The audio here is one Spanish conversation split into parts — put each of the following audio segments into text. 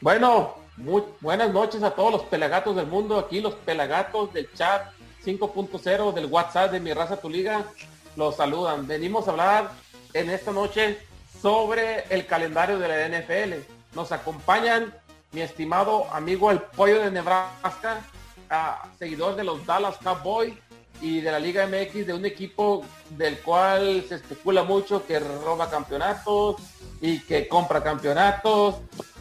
Bueno, muy buenas noches a todos los pelagatos del mundo. Aquí los pelagatos del chat 5.0 del WhatsApp de mi raza tu liga los saludan. Venimos a hablar en esta noche sobre el calendario de la NFL. Nos acompañan mi estimado amigo el pollo de Nebraska, seguidor de los Dallas Cowboys y de la Liga MX de un equipo del cual se especula mucho que roba campeonatos y que compra campeonatos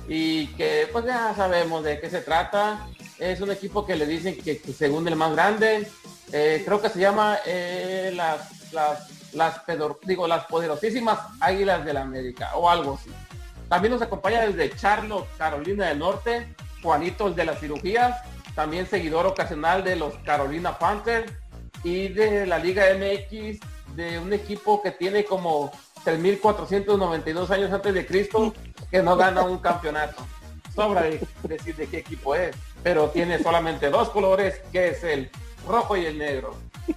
y que pues ya sabemos de qué se trata. Es un equipo que le dicen que, según el más grande, eh, creo que se llama eh, las, las, las, digo, las poderosísimas Águilas de la América o algo así. También nos acompaña desde Charlotte, Carolina del Norte, Juanito el de las cirugías, también seguidor ocasional de los Carolina Panthers y de la Liga MX de un equipo que tiene como 3.492 años antes de Cristo que no gana un campeonato. Sobra decir de qué equipo es, pero tiene solamente dos colores, que es el rojo y el negro.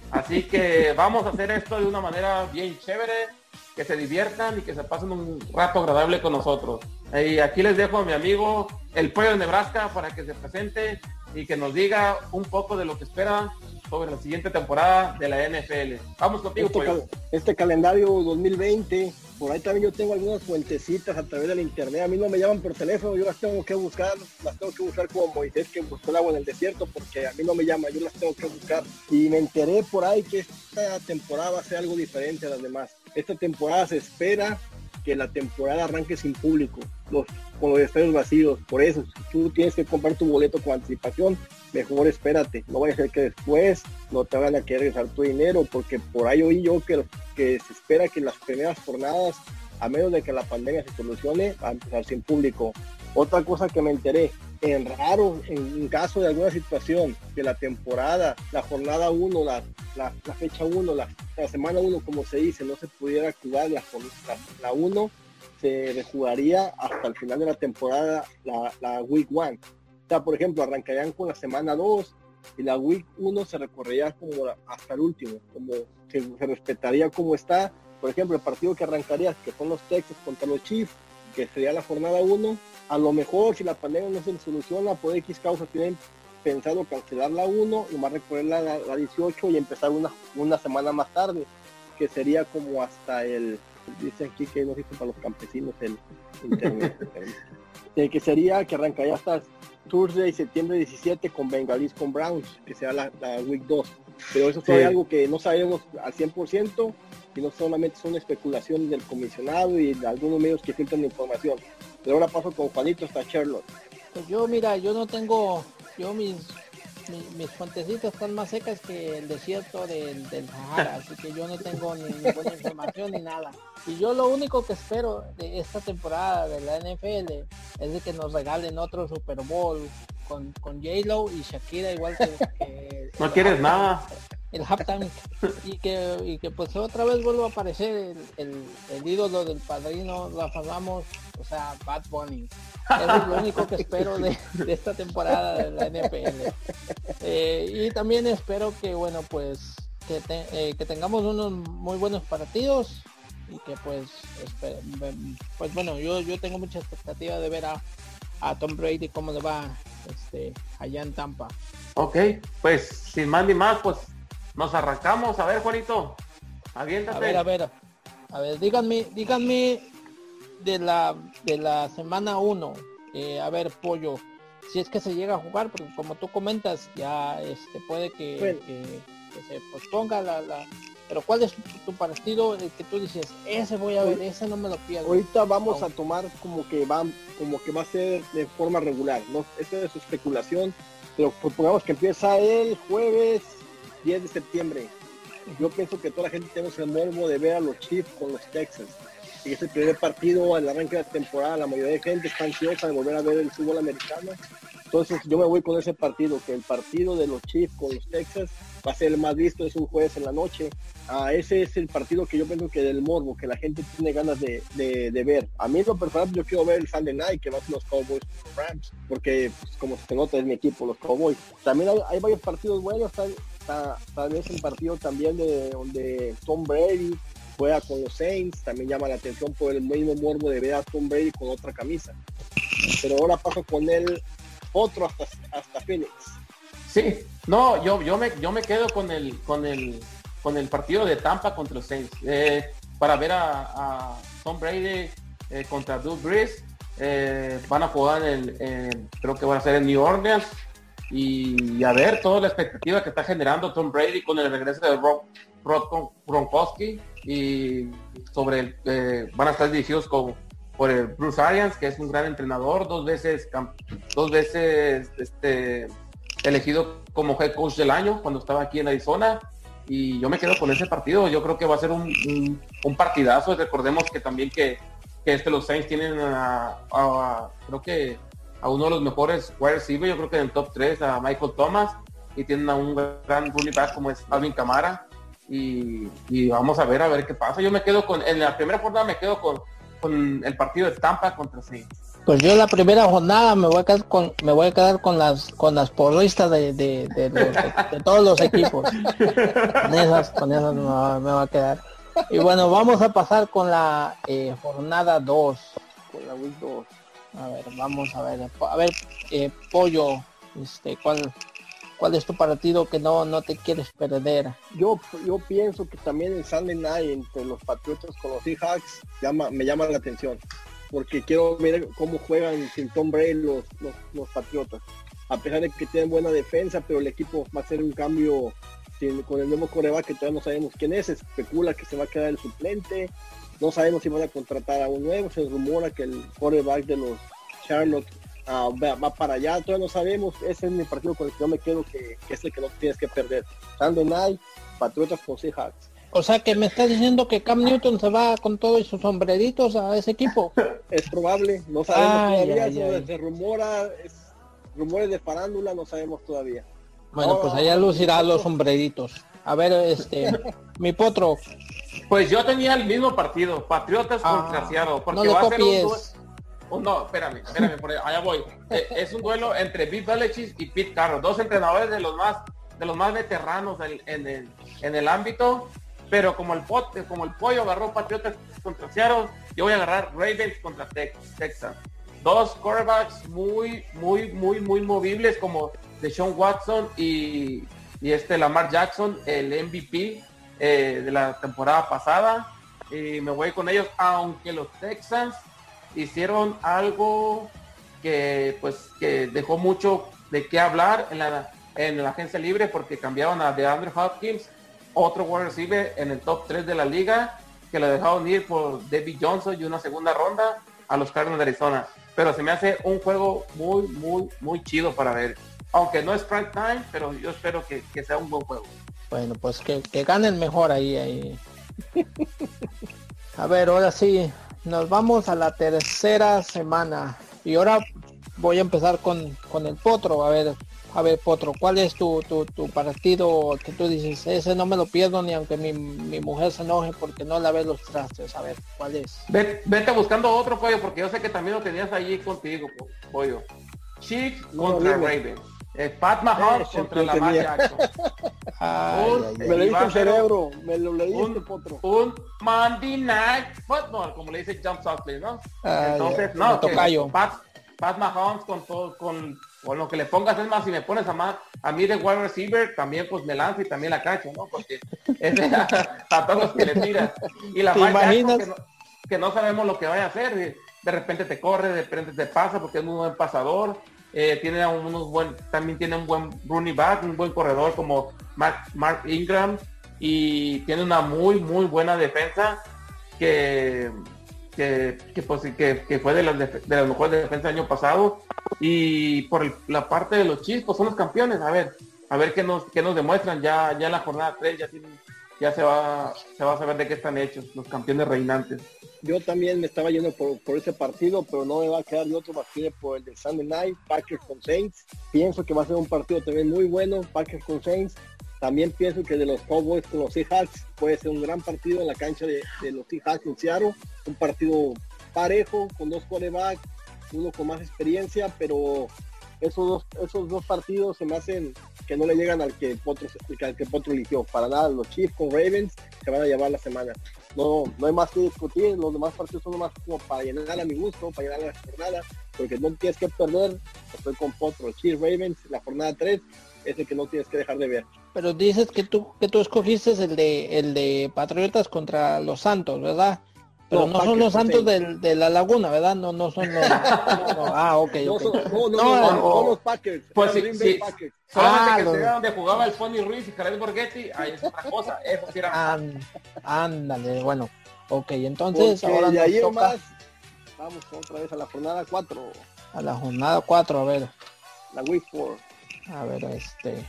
Así que vamos a hacer esto de una manera bien chévere, que se diviertan y que se pasen un rato agradable con nosotros. Y aquí les dejo a mi amigo el pollo de Nebraska para que se presente y que nos diga un poco de lo que espera sobre la siguiente temporada de la NFL. Vamos contigo, este, este calendario 2020, por ahí también yo tengo algunas fuentecitas a través del internet. A mí no me llaman por teléfono, yo las tengo que buscar, las tengo que buscar como Moisés que buscó el agua en el desierto, porque a mí no me llama, yo las tengo que buscar. Y me enteré por ahí que esta temporada va a ser algo diferente a las demás. Esta temporada se espera que la temporada arranque sin público, con los estadios vacíos. Por eso, si tú tienes que comprar tu boleto con anticipación, mejor espérate. No vaya a ser que después no te van a querer regresar tu dinero, porque por ahí oí yo que, que se espera que las primeras jornadas, a menos de que la pandemia se solucione, va a empezar sin público. Otra cosa que me enteré, en raro, en caso de alguna situación, que la temporada, la jornada 1, la, la, fecha 1, la, semana 1, como se dice, no se pudiera jugar la 1, se rejugaría hasta el final de la temporada, la, la Week 1. O sea, por ejemplo, arrancarían con la semana 2 y la Week 1 se recorrería como hasta el último, como se, se respetaría como está. Por ejemplo, el partido que arrancaría, que son los Texas contra los Chiefs, que sería la jornada 1, a lo mejor si la pandemia no se soluciona, por X causa tienen pensado cancelar la 1 y más recorrer la, la, 18 y empezar una, una semana más tarde, que sería como hasta el, dice aquí que no existe para los campesinos el internet, eh, que sería que arrancaría hasta Thursday, septiembre 17 con Bengalis con Browns, que sea la, la Week 2. Pero eso fue algo que no sabemos al 100%, y no solamente son especulaciones del comisionado y de algunos medios que filtran información. Pero ahora paso con Juanito hasta Charlotte. Pues yo, mira, yo no tengo, yo mis, mis, fuentecitas están más secas que el desierto del, del Sahara, así que yo no tengo ni ninguna información ni nada. Y yo lo único que espero de esta temporada de la NFL es de que nos regalen otro Super Bowl con, con J-Lo y Shakira igual que... no quieres nada el halftime y que, y que pues otra vez vuelva a aparecer el, el, ídolo del padrino Rafa Ramos, o sea, Bad Bunny. Eso es lo único que espero de, esta temporada de la NFL. Eh, y también espero que, bueno, pues que, eh, que tengamos unos muy buenos partidos y que pues, pues bueno, yo, yo tengo mucha expectativa de ver a, a Tom Brady cómo le va este, allá en Tampa. Ok, pues sin más ni más, pues nos arrancamos. A ver, Juanito. Aviéntate. A ver, a ver. A ver, díganme, díganme de la de la semana 1. Eh, a ver, pollo. Si es que se llega a jugar, porque como tú comentas, ya este puede que, se posponga la, la, pero ¿cuál es tu, partido el que tú dices, ese voy a ver, ese no me lo pierdo? Ahorita vamos a tomar como que va, como que va a ser de forma regular, ¿no? Esto es especulación, pero supongamos que empieza el jueves 10 de septiembre. Yo pienso que toda la gente tenemos el morbo de ver a los Chiefs con los Texans. Y es el primer partido al arranque de la temporada. La mayoría de gente está ansiosa de volver a ver el fútbol americano. Entonces yo me voy con ese partido, que el partido de los Chiefs con los Texans va a ser el más visto, es un jueves en la noche. Ah, ese es el partido que yo pienso que del morbo, que la gente tiene ganas de, de, ver. A mí lo personal yo quiero ver el Sunday Night, que va a ser los Cowboys Rams, porque pues, como se nota es mi equipo, los Cowboys. También hay, varios partidos buenos, está, tal vez un partido también de donde Tom Brady juega con los Saints, también llama la atención por el mismo morbo de ver a Tom Brady con otra camisa. Pero ahora paso con él otro hasta, hasta Phoenix. Sí, no, yo, yo, me, yo me quedo con el, con, el, con el partido de Tampa contra los Saints. Eh, para ver a, Tom Brady eh, contra Drew Brees. Eh, van a jugar en, creo que van a ser en New Orleans. Y, a ver toda la expectativa que está generando Tom Brady con el regreso de Rob, Gronkowski y sobre el, van a estar dirigidos con, por el Bruce Arians, que es un gran entrenador, dos veces, dos veces este, elegido como head coach del año cuando estaba aquí en Arizona. Y yo me quedo con ese partido. Yo creo que va a ser un, un, partidazo. Recordemos que también que, que este, los Saints tienen a, creo que a uno de los mejores wide receivers, yo creo que en el top 3, a Michael Thomas, y tienen a un gran running back como es Alvin Camara. Y, y, vamos a ver a ver qué pasa. Yo me quedo con, en la primera jornada me quedo con, con el partido de Tampa contra Saints. Pues yo la primera jornada me voy a quedar con me voy a quedar con las con las porristas de, de, todos los equipos. Con esas, con esas me va, a quedar. Y bueno, vamos a pasar con la eh, jornada 2. Con la 2. A ver, vamos a ver. A ver, eh, Pollo, este, ¿cuál, ¿cuál es tu partido que no, no te quieres perder? Yo, yo pienso que también el Sunday Night entre los Patriotas con los Seahawks llama, me llama la atención porque quiero ver cómo juegan sin Tom Brady los, los, Patriotas. A pesar de que tienen buena defensa, pero el equipo va a hacer un cambio con el nuevo coreback que todavía no sabemos quién es. Especula que se va a quedar el suplente. No sabemos si van a contratar a un nuevo. Se rumora que el coreback de los Charlotte ah, va, para allá. Todavía no sabemos. Ese es mi partido con el que yo me quedo que, es el que no tienes que perder. Sunday Night, Patriotas con Seahawks. O sea que me está diciendo que Cam Newton se va con todos sus sombreritos a ese equipo. Es probable, no sabemos todavía, se rumora, es, rumores de farándula, no sabemos todavía. Bueno, pues allá lucirá los sombreritos. A ver, este, mi potro. Pues yo tenía el mismo partido, Patriotas ah, contra Seattle, porque va a ser un no, espérame, espérame, por allá voy. Eh, es un duelo entre Bill Belichick y Pete Carroll, dos entrenadores de los más de los más veteranos en, el, en el ámbito pero como el pote, como el pollo agarró Patriotas contra Seattle, yo voy a agarrar Ravens contra Texas. Dos quarterbacks muy, muy, muy, muy movibles como Deshaun Watson y, y este Lamar Jackson, el MVP eh, de la temporada pasada. Y me voy con ellos, aunque los Texans hicieron algo que pues que dejó mucho de qué hablar en la, en la agencia libre porque cambiaron a DeAndre Hopkins otro wide receiver en el top 3 de la liga que lo dejaron ir por David Johnson y una segunda ronda a los Cardinals de Arizona. Pero se me hace un juego muy, muy, muy chido para ver. Aunque no es prime time, pero yo espero que, sea un buen juego. Bueno, pues que, que ganen mejor ahí, ahí. a ver, ahora sí, nos vamos a la tercera semana. Y ahora voy a empezar con, con el potro. A ver, a ver, Potro, ¿cuál es tu, tu, tu, partido que tú dices? Ese no me lo pierdo ni aunque mi, mi mujer se enoje porque no la ve los trastes. A ver, ¿cuál es? Vete, buscando otro pollo porque yo sé que también lo tenías allí contigo, pollo. Chiefs contra Raven. Eh, Pat Mahomes contra la Jackson. me leíste el cerebro, me lo leíste, un, Potro. Un Monday Night Football, como le dice Jump Softly, ¿no? Entonces, no, Pat, Pat Mahomes con todo, con o lo que le pongas es más, si me pones a más, a mí de wide receiver, también pues me lanzo y también la cacho, ¿no? Porque es a, todos los que le tiran. Y la imaginas? Que no, que no, sabemos lo que vaya a hacer. De repente te corre, de repente te pasa porque es muy buen pasador. Eh, tiene unos buen, también tiene un buen running back, un buen corredor como Mark, Mark Ingram y tiene una muy, muy buena defensa que que, que, pues, que, que fue de las, de las mejores defensas del año pasado. Y por la parte de los chiscos, son los campeones. A ver, a ver qué nos, qué nos demuestran. Ya, ya en la jornada 3 ya, ya se, va, se va a saber de qué están hechos los campeones reinantes. Yo también me estaba yendo por, por ese partido, pero no me va a quedar de otro partido por el de Sunday Night, Packers con Saints. Pienso que va a ser un partido también muy bueno, Packers con Saints. También pienso que de los Cowboys con los Seahawks puede ser un gran partido en la cancha de, los Seahawks en Seattle. Un partido parejo, con dos quarterbacks, uno con más experiencia, pero esos dos, esos dos partidos se me hacen que no le llegan al que Potro, al que Potro eligió. Para nada, los Chiefs con Ravens se van a llevar la semana. No, no hay más que discutir, los demás partidos son más como para llenar a mi gusto, para llenar la jornada, porque no tienes que perder, estoy con Potro, Chiefs Ravens, la jornada 3 es el que no tienes que dejar de ver. Pero dices que tú que tú escogiste el de el de Patriotas contra los Santos, ¿verdad? Pero no, son los Santos del, de la Laguna, ¿verdad? No, no son los. ah, ok, No, ok. son, no, no, No, no, no. son los Packers. Pues sí, sí. Packers. Solamente Ah, que sea donde jugaba el Pony Ruiz y Jared Borghetti, ahí es otra cosa. Eso sí era. Án- ándale, bueno. Ok, entonces Porque ahora nos ahí toca más, vamos otra vez a la jornada 4, a la jornada 4, a ver, la Week 4. a ver, este.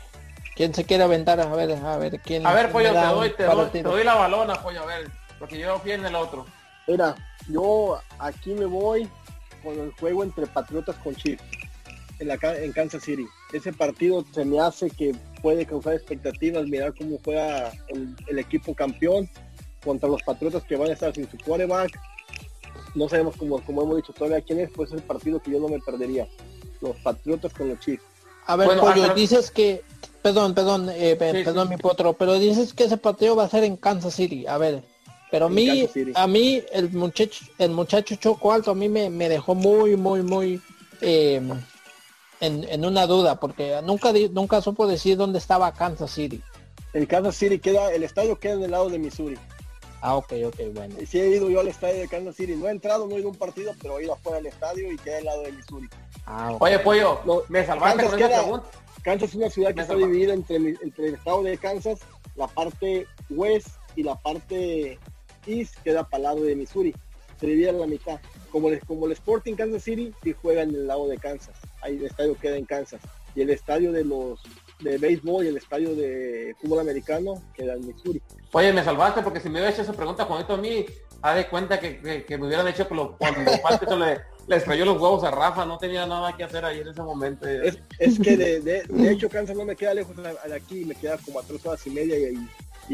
¿Quién se quiere aventar? A ver, a ver, ¿quién? A ver, pollo, te doy, te doy, te doy la balona, pollo, a ver. Porque yo fui en el otro. Mira, yo aquí me voy con el juego entre Patriotas con Chiefs en, la, en Kansas City. Ese partido se me hace que puede causar expectativas, mirar cómo juega el, el equipo campeón contra los Patriotas que van a estar sin su quarterback. No sabemos, como, como hemos dicho todavía quién es, pues es el partido que yo no me perdería. Los Patriotas con los Chiefs. A ver, Bueno, Pollo, ajá. dices que, perdón, perdón, eh, Sí, perdón sí. mi potro, pero dices que ese partido va a ser en Kansas City. A ver, pero a mí, a mí el muchacho, el muchacho Choco Alto a mí me, me dejó muy, muy, muy eh, en, en una duda, porque nunca nunca supo decir dónde estaba Kansas City. El Kansas City queda, el estadio queda en el lado de Missouri. Ah, ok, ok, bueno. Y sí he ido yo al estadio de Kansas City. No he entrado, no he ido a un partido, pero he ido afuera del estadio y queda al lado de Missouri. Ah. Oye, pollo, No, me salvaste Kansas con esa queda- pregunta. Kansas es una ciudad que Me está dividida entre, entre el estado de Kansas, la parte west y la parte east queda para el lado de Missouri. Se divide a la mitad. Como el, como el Sporting Kansas City, sí juega en el lado de Kansas. Ahí el estadio queda en Kansas. Y el estadio de los de béisbol y el estadio de fútbol americano queda en Missouri. Oye, me salvaste porque si me hubiera hecho esa pregunta Juanito a mí, ha de cuenta que, que- que me hubieran hecho que lo, cuando Falco le, le estrelló los huevos a Rafa, no tenía nada que hacer ahí en ese momento. Es, es que de, de- de hecho Kansas no me queda lejos de aquí, me queda como a tres horas y media y, y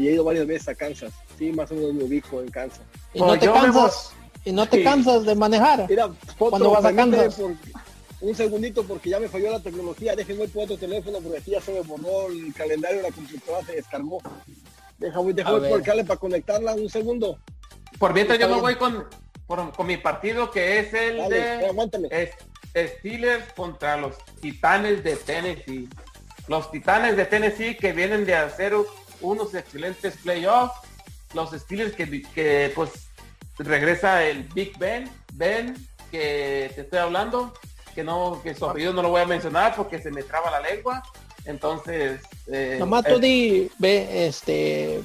he ido varias veces a Kansas. Sí, más o menos me ubico en Kansas. Y no te cansas, y no te Sí. cansas de manejar. Mira, Potro, ¿Cuándo vas a Kansas? por- un segundito porque ya me falló la tecnología. Déjenme por otro teléfono porque aquí ya se me borró el calendario de la computadora, se descargó. Déjame, déjame por cable para conectarla un segundo. Por mientras yo me voy con, por- con mi partido que es el Dale, de es- Steelers contra los Titanes de Tennessee. Los Titanes de Tennessee que vienen de hacer unos excelentes playoffs. Los Steelers que, que pues regresa el Big Ben, Ben, que te estoy hablando, que no, que su apellido no lo voy a mencionar porque se me traba la lengua. Entonces, eh, Nomás tú di, ve, este,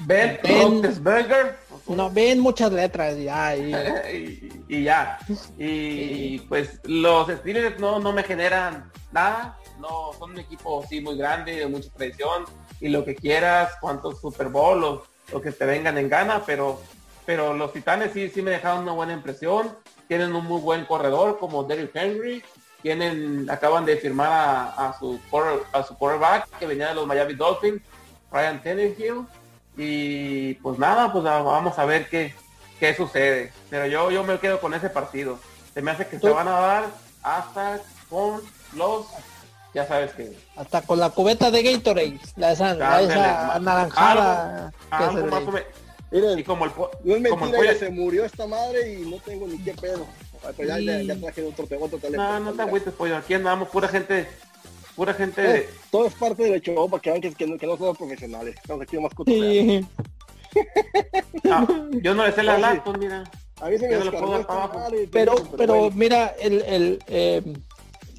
Ben Ben- no, ven muchas letras ya. y- y, y ya. Y pues los Steelers no, no me generan nada. No son un equipo sí muy grande, de mucha tradición y lo que quieras, cuántos Super Bowl o lo que te vengan en gana, pero pero los Titanes sí sí me dejaron una buena impresión. Tienen un muy buen corredor como Derrick Henry. Tienen acaban de firmar a, a su a su quarterback que venía de los Miami Dolphins, Ryan Tannehill. Y pues nada, pues vamos a ver qué, qué sucede. Pero yo, yo me quedo con ese partido. Se me hace que se Tú- van a dar hasta con los, ya sabes que Hasta con la cubeta de Gatorade, la esa, la esa anaranjada. que se menos. Miren, Y como el, po- no es como el pollo- se murió esta madre y no tengo ni qué pedo. Pero ya, ya, ya traje otro, otro teléfono. No, no te agüites, pollo. Aquí andamos, pura gente, pura gente Eh, de... todo es parte del show para que vean que, que no, que no somos profesionales. Estamos aquí más. Sí. Ah, yo no le sé la Oye. lactos, mira. A mí se me Yo no lo puedo dar para abajo. madre, Pero, pero mira, el, el eh,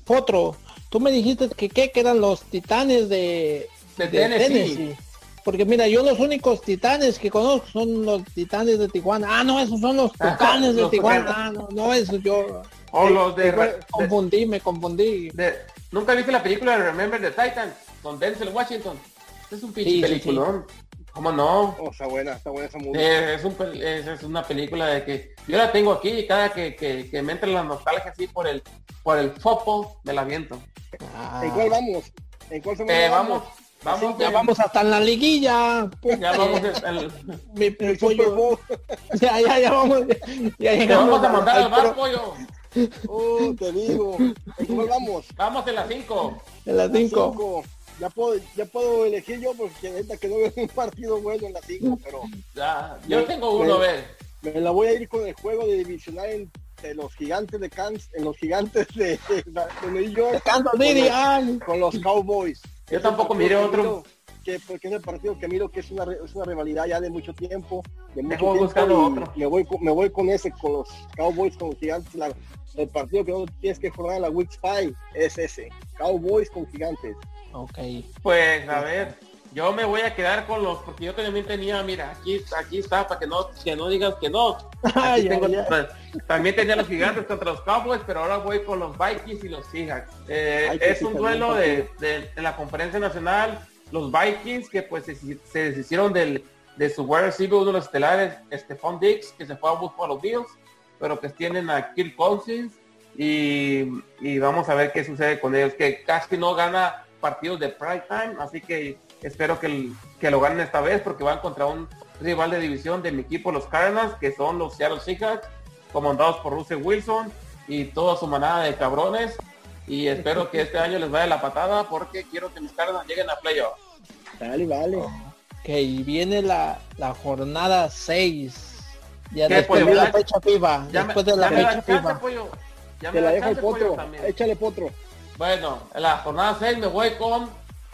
Potro, tú me dijiste que, ¿qué? que eran los titanes de, De Tennessee. Porque mira, yo los únicos titanes que conozco son los titanes de Tijuana. Ah, no, esos son los tucanes de los Tijuana. Tucanes. Ah, no, no, eso yo O los de, igual, de- confundí, me confundí. de- ¿Nunca viste la película de Remember the Titans? Con Denzel Washington. Es un pinche Sí, sí, peliculón. ¿Cómo no? Oh, está buena, está buena esa música. Es, es, un, es, es, una película de que yo la tengo aquí y cada que, que, que me entre la nostalgia así por el por el fopo me la viento. Ah. ¿En cuál vamos? ¿En cuál eh, vamos? Vamos, vamos ya vamos hasta en la liguilla. Ya vamos el, mi, el pollo. ya, ya, ya vamos. Ya, ya vamos a mandar al bar, pollo. Oh, te digo. ¿En cuál vamos? Vamos en las 5. En las 5 ya puedo, ya puedo elegir yo porque neta que no veo un partido bueno en la 5, pero Ya, yo tengo uno, a ver. me la voy a ir con el juego de divisional entre los gigantes de Kansas, en los gigantes de, de, de New York Kansas con los- ay. con los Cowboys. Yo Es tampoco miré otro. Que, porque es el partido que miro que es una, es una rivalidad ya de mucho tiempo, de mucho tiempo buscando y otro. Me voy, con, me voy con ese, con los Cowboys, con los gigantes. la- el partido que no tienes que jugar en la Week 5 es ese, Cowboys con gigantes. Ok. Pues a ver, yo me voy a quedar con los, porque yo también tenía, mira, aquí, aquí está, para que no, que no digas que no. Aquí tengo- pues, también tenía los gigantes contra los Cowboys, pero ahora voy con los Vikings y los Seahawks. Eh, es un duelo de, de- de la conferencia nacional. Los Vikings que pues se, se deshicieron del, de su wide receiver, uno de los estelares, Stephon Diggs, que se fue a Buffalo Bills, pero que tienen a Kirk Cousins y, y vamos a ver qué sucede con ellos, que casi no gana partidos de prime time, así que espero que, el- que lo ganen esta vez porque van contra un rival de división de mi equipo, los Cardinals, que son los Seattle Seahawks, comandados por Russell Wilson y toda su manada de cabrones. Y espero que este año les vaya la patada porque quiero que mis Cardinals lleguen a playoff. Dale, vale. Ok, y viene la, la jornada 6. Ya ¿Qué, después pollo? de la fecha FIFA. Ya me, Después de la fecha me Te la dejo el potro, también. échale potro. Bueno, en la jornada 6 me voy con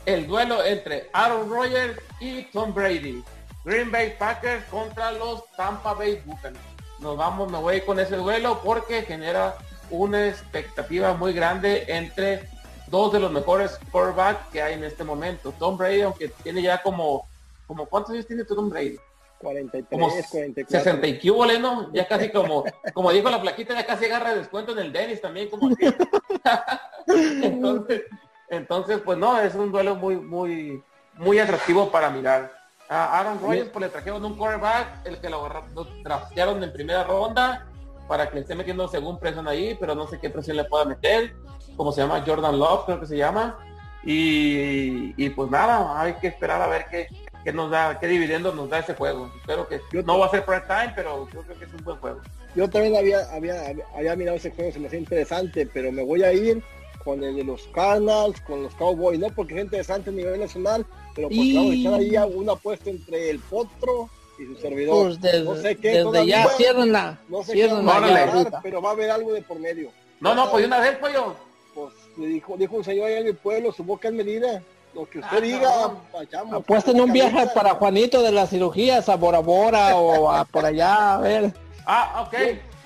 el duelo entre Aaron Rodgers y Tom Brady. Green Bay Packers contra los Tampa Bay Buccaneers. Nos vamos, me voy con ese duelo porque genera una expectativa muy grande entre dos de los mejores quarterbacks que hay en este momento. Tom Brady, aunque tiene ya como, como ¿cuántos años tiene Tom Brady? 43, Como 44. 60 y cubo, ¿no? Ya casi como, como dijo la plaquita, ya casi agarra descuento en el Dennis también, como entonces, entonces, pues no, es un duelo muy, muy, muy atractivo para mirar. A Aaron Rodgers, pues le trajeron un quarterback, el que lo, lo en primera ronda, para que le esté metiendo según presión ahí, pero no sé qué presión le pueda meter, como se llama Jordan Love, creo que se llama. Y, y pues nada, hay que esperar a ver qué, qué nos da, qué dividendos nos da ese juego. Espero que Yo- no va a ser prime time, pero yo creo que es un buen juego. Yo también había, había, había mirado ese juego, se me hacía interesante, pero me voy a ir con el de los Cardinals, con los Cowboys, no porque es interesante a nivel nacional, pero porque Y- vamos a echar ahí a una apuesta entre el potro y su servidor. Pues desde, no sé qué, desde todavía, ya, ciérrenla. no sé qué ciérrenla vamos a Órale. ya ganar, ahorita. pero va a haber algo de por medio. No, no, pues de una vez, pollo. Pues le dijo, dijo un señor allá en mi pueblo, su boca es medida. Lo que usted Ah, diga, vayamos. Apuesten un viaje para Juanito de las cirugías a Bora Bora o a por allá, a ver. Ah, ok,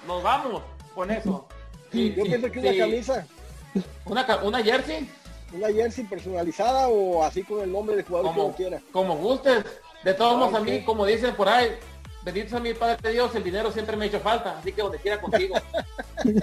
nos vamos con eso. Sí, Yo sí, pienso que sí. una camisa, Una, una jersey, una jersey personalizada o así con el nombre del jugador como, quiera. como gustes. De todos modos, a mí, ok. como dicen por ahí, bendito a mi Padre de Dios, el dinero siempre me ha hecho falta, así que donde quiera contigo.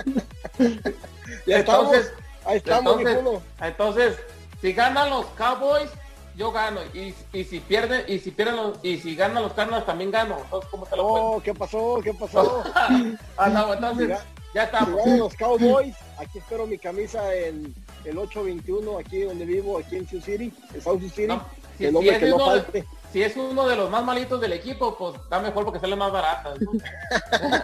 Ya estamos, entonces, ahí estamos, entonces, entonces, si ganan los Cowboys, yo gano. Y, y si pierden, y si pierden los, y si ganan los Cardinals, también gano. Entonces, ¿cómo te lo puedo? Oh, ¿qué pasó? ¿Qué pasó? Ah, no, entonces, Mira, ya estamos. los Cowboys, aquí espero mi camisa en el 821, aquí donde vivo, aquí en Sioux City, en South Sioux City. No, si, el si es que no de, falte. Si es uno de los más malitos del equipo, pues está mejor porque sale más barata. ¿no?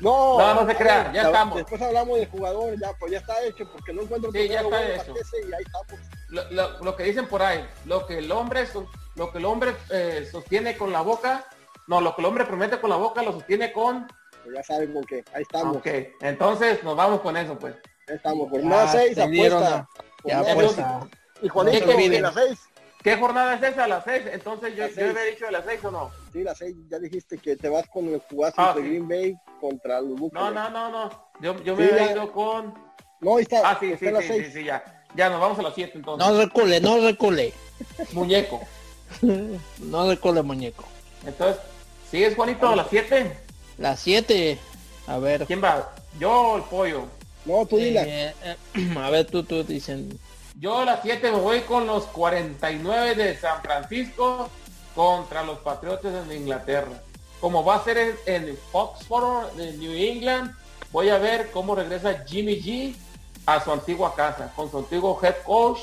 No, No, no se crea, ya estamos. Después hablamos del jugador, ya, pues ya está hecho, porque no encuentro Sí, ya está bueno hecho. para ese y ahí estamos. Lo, lo- lo que dicen por ahí, lo que el hombre, lo que el hombre eh, sostiene con la boca, no, lo que el hombre promete con la boca lo sostiene con. Pues ya saben con qué, ahí estamos, Ok, entonces nos vamos con eso, pues. ahí estamos. Por Ya nada seis, apuesta. la- Ya pues nada a- seis. Y Juanito, ¿Qué ¿de viene? las seis? ¿Qué jornada es esa? A las seis. Entonces yo, yo había dicho de las seis o no. Sí, las seis, ya dijiste que te vas con el jugazo Ah, de sí. Green Bay contra los No, Buccaneers. no, no, no. Yo, yo Sí, me había ya. ido con. No, ahí está, Ah, sí, sí, está en las sí, seis. sí, sí, ya. Ya nos vamos a las siete entonces. No recule, no recule. Muñeco. No recule, muñeco. Entonces, ¿sigues Juanito a las siete? Las 7. A ver. ¿Quién va? Yo o el pollo. No, tú eh, eh, a ver, tú, tú dicen. Yo a las 7 me voy con los 49 de San Francisco contra los Patriotas de Inglaterra. Como va a ser en, en Foxborough, New England, voy a ver cómo regresa Jimmy G a su antigua casa, con su antiguo head coach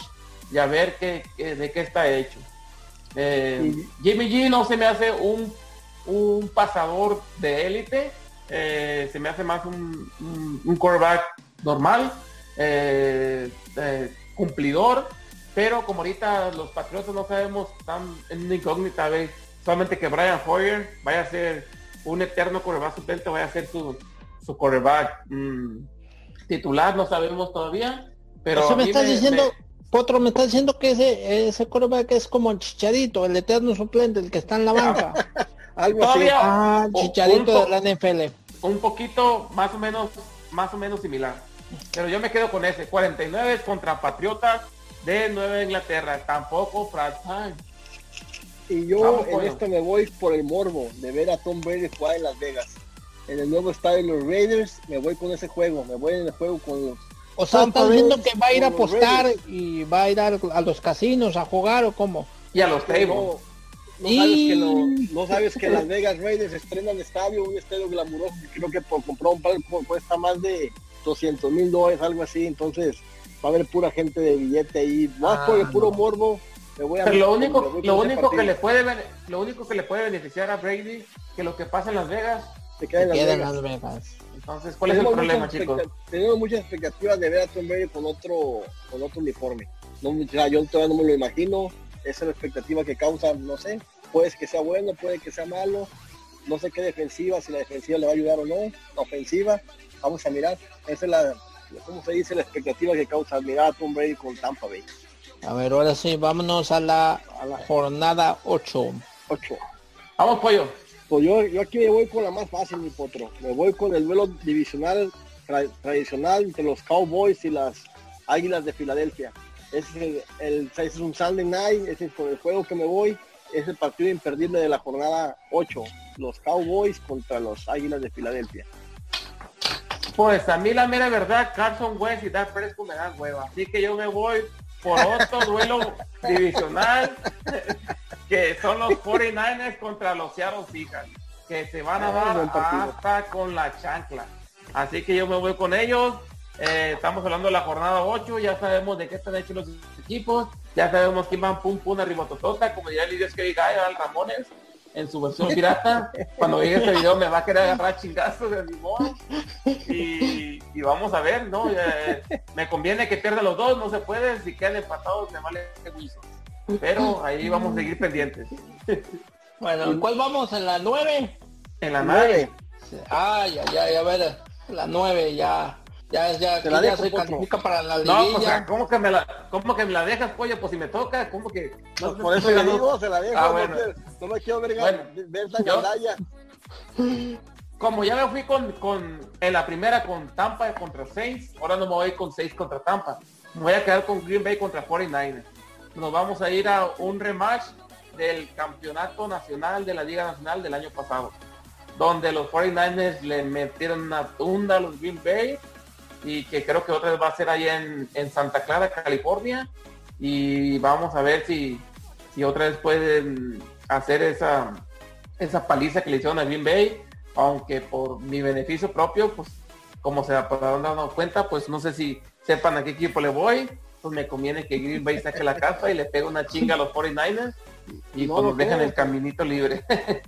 y a ver qué, qué- de qué está hecho. Eh, Jimmy G no se me hace un, un pasador de élite, eh, se me hace más un, un, un quarterback normal, eh, cumplidor, pero como ahorita los Patriotas no sabemos, están en una incógnita, ¿ves? solamente que Brian Hoyer vaya a ser un eterno coreback suplente, vaya a ser su, su coreback mm, titular, no sabemos todavía. Pero Eso me me- diciendo, me- Potro, me está diciendo que ese, ese coreback es como el chicharito, el eterno suplente, el que está en la banca. Algo Todavía- así. ah, chicharito de la NFL. un poquito más o menos más o menos similar. Pero yo me quedo con ese. 49 contra Patriotas de Nueva Inglaterra. Tampoco time. Y yo Vamos, en esto me voy por el morbo de ver a Tom Brady jugar en Las Vegas. En el nuevo estadio de los Raiders me voy con ese juego. Me voy en el juego con los... O sea, estás diciendo Raiders que va a ir a apostar Raiders. y va a ir a, a los casinos a jugar o cómo. Y a los tables. No, no Y- sabes que lo- no sabes que Las Vegas Raiders estrenan estadio, un estadio glamuroso. Creo que por comprar un palco cuesta más de 200 mil dólares, algo así. Entonces va a haber pura gente de billete ahí. Más Ah, por el puro no. morbo. Me voy a Pero lo me único, lo único que le puede lo único que le puede beneficiar a Brady que lo que pasa en Las Vegas. Se queda en Las Queda en Vegas. Las Vegas. Entonces, ¿cuál es el problema, chicos? Tenemos muchas expectativas de ver a Tom Brady con otro, con otro uniforme. No, o sea, yo todavía no me lo imagino. Esa es la expectativa que causa, no sé. Puede que sea bueno, puede que sea malo. No sé qué defensiva, si la defensiva le va a ayudar o no. La ofensiva, vamos a mirar. Esa es la, ¿cómo se dice? La expectativa que causa mirar a Tom Brady con Tampa Bay. A ver, ahora sí, vámonos a la, a la jornada 8. 8. Vamos, pollo. Pues yo, yo aquí me voy con la más fácil, mi potro. Me voy con el duelo divisional tra- tradicional entre los Cowboys y las Águilas de Filadelfia. Ese es, el, el- ese es un Sunday night, ese es con el juego que me voy. Es el partido imperdible de la jornada 8. Los Cowboys contra los Águilas de Filadelfia. Pues a mí la mera verdad, Carson Wentz y Dak Prescott me dan hueva. Así que yo me voy por otro duelo divisional que son los 49ers contra los Seattle Seahawks, que se van a Ah, dar hasta con la chancla. Así que yo me voy con ellos. Eh, estamos hablando de la jornada 8, ya sabemos de qué están hechos los equipos, ya sabemos quién van pum pum arribototota, como ya el video es que diga al Ramones en su versión pirata. Cuando vean este video me va a querer agarrar chingazos de modo. Y, y vamos a ver, ¿no? Eh, me conviene que pierdan los dos, no se puede, si quedan empatados me vale que Wilson. Pero ahí vamos a seguir pendientes. Bueno, ¿cuál vamos? ¿En la 9? En la nave. Ay, ay, ay, a ver, la 9 ya. Ya, ya, Te la dejo, se califica para la No, liguilla. o sea, ¿cómo que me la, cómo que me la dejas, pollo? Pues si me toca, ¿cómo que? No, Por eso le digo, se la dejo. Ah, no bueno. quiero- no, me quiero ver, Bueno, ver tan yo- gandalla. Como ya me fui con, con en la primera con Tampa contra Saints, ahora no me voy con 6 contra Tampa. Me voy a quedar con Green Bay contra 49ers. Nos vamos a ir a un rematch del campeonato nacional de la Liga Nacional del año pasado, donde los 49ers le metieron una tunda a los Green Bay y que creo que otra vez va a ser ahí en, en Santa Clara, California. Y vamos a ver si, si otra vez pueden hacer esa, esa paliza que le hicieron a Green Bay, aunque por mi beneficio propio, pues como se habrán dado cuenta, pues no sé si sepan a qué equipo le voy, pues me conviene que Green Bay saque la casa y le pegue una chinga a los 49ers y No pues nos dejan el caminito libre.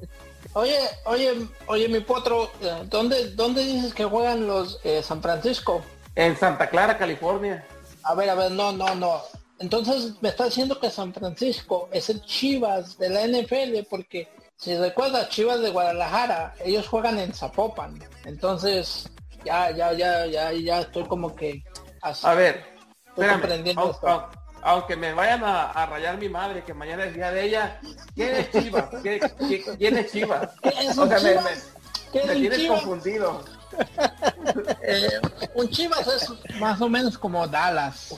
Oye, oye, oye, mi potro, eh, ¿dónde, dónde dices que juegan los eh, San Francisco? en Santa Clara, California. A ver, a ver, no, no, no. Entonces me está diciendo que San Francisco es el Chivas de la NFL porque si recuerdas Chivas de Guadalajara, ellos juegan en Zapopan. Entonces ya, ya, ya, ya, ya estoy como que así. A ver, Estoy espérame, comprendiendo au- esto. Au- aunque me vayan a, a rayar mi madre, que mañana es día de ella, ¿quién es Chivas? ¿Qué- qué- quién es Chivas? ¿Qué es O un sea, me, Chivas? me- ¿Qué es me un tienes Chivas? confundido. Eh, un Chivas es más o menos como Dallas.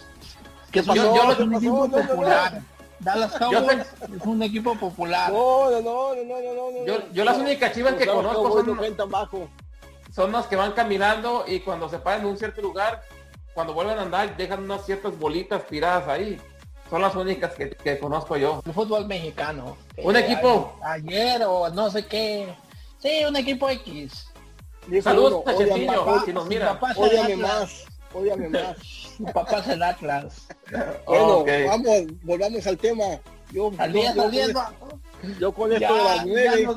¿Qué Yo- pasó? yo lo- Es un ¿Qué equipo? No, no, no. popular. Dallas Yo Cowboys es un equipo popular. No, no, no, no, no, no, no. Yo- yo las únicas Chivas que conozco son- no. Son los que van caminando y cuando se paran en un cierto lugar, cuando vuelven a andar, dejan unas ciertas bolitas tiradas ahí. Son las únicas que, que conozco yo. el fútbol mexicano. Un Eh, equipo. a- Ayer o no sé qué. Sí, un equipo X. Saludos uno, a "Ódiame Chetillo, más, si nos mira. Ódiame más, ódiame más. Su papá es el Atlas. Bueno, Ok. vamos, volvamos al tema. Yo, Al yo- 10, yo al con 10, esto- va. yo con esto Ya, de las nueve,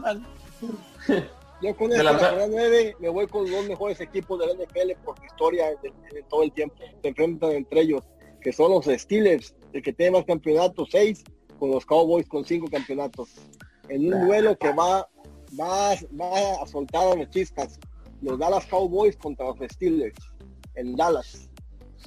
yo con la jornada nueve, me voy con los dos mejores equipos de la NFL por su historia de, de todo el tiempo. Se enfrentan entre ellos, que son los Steelers el que tiene más campeonatos, seis, con los Cowboys con cinco campeonatos. En un duelo que va, va, va a soltar a los chispas. Los Dallas Cowboys contra los Steelers en Dallas.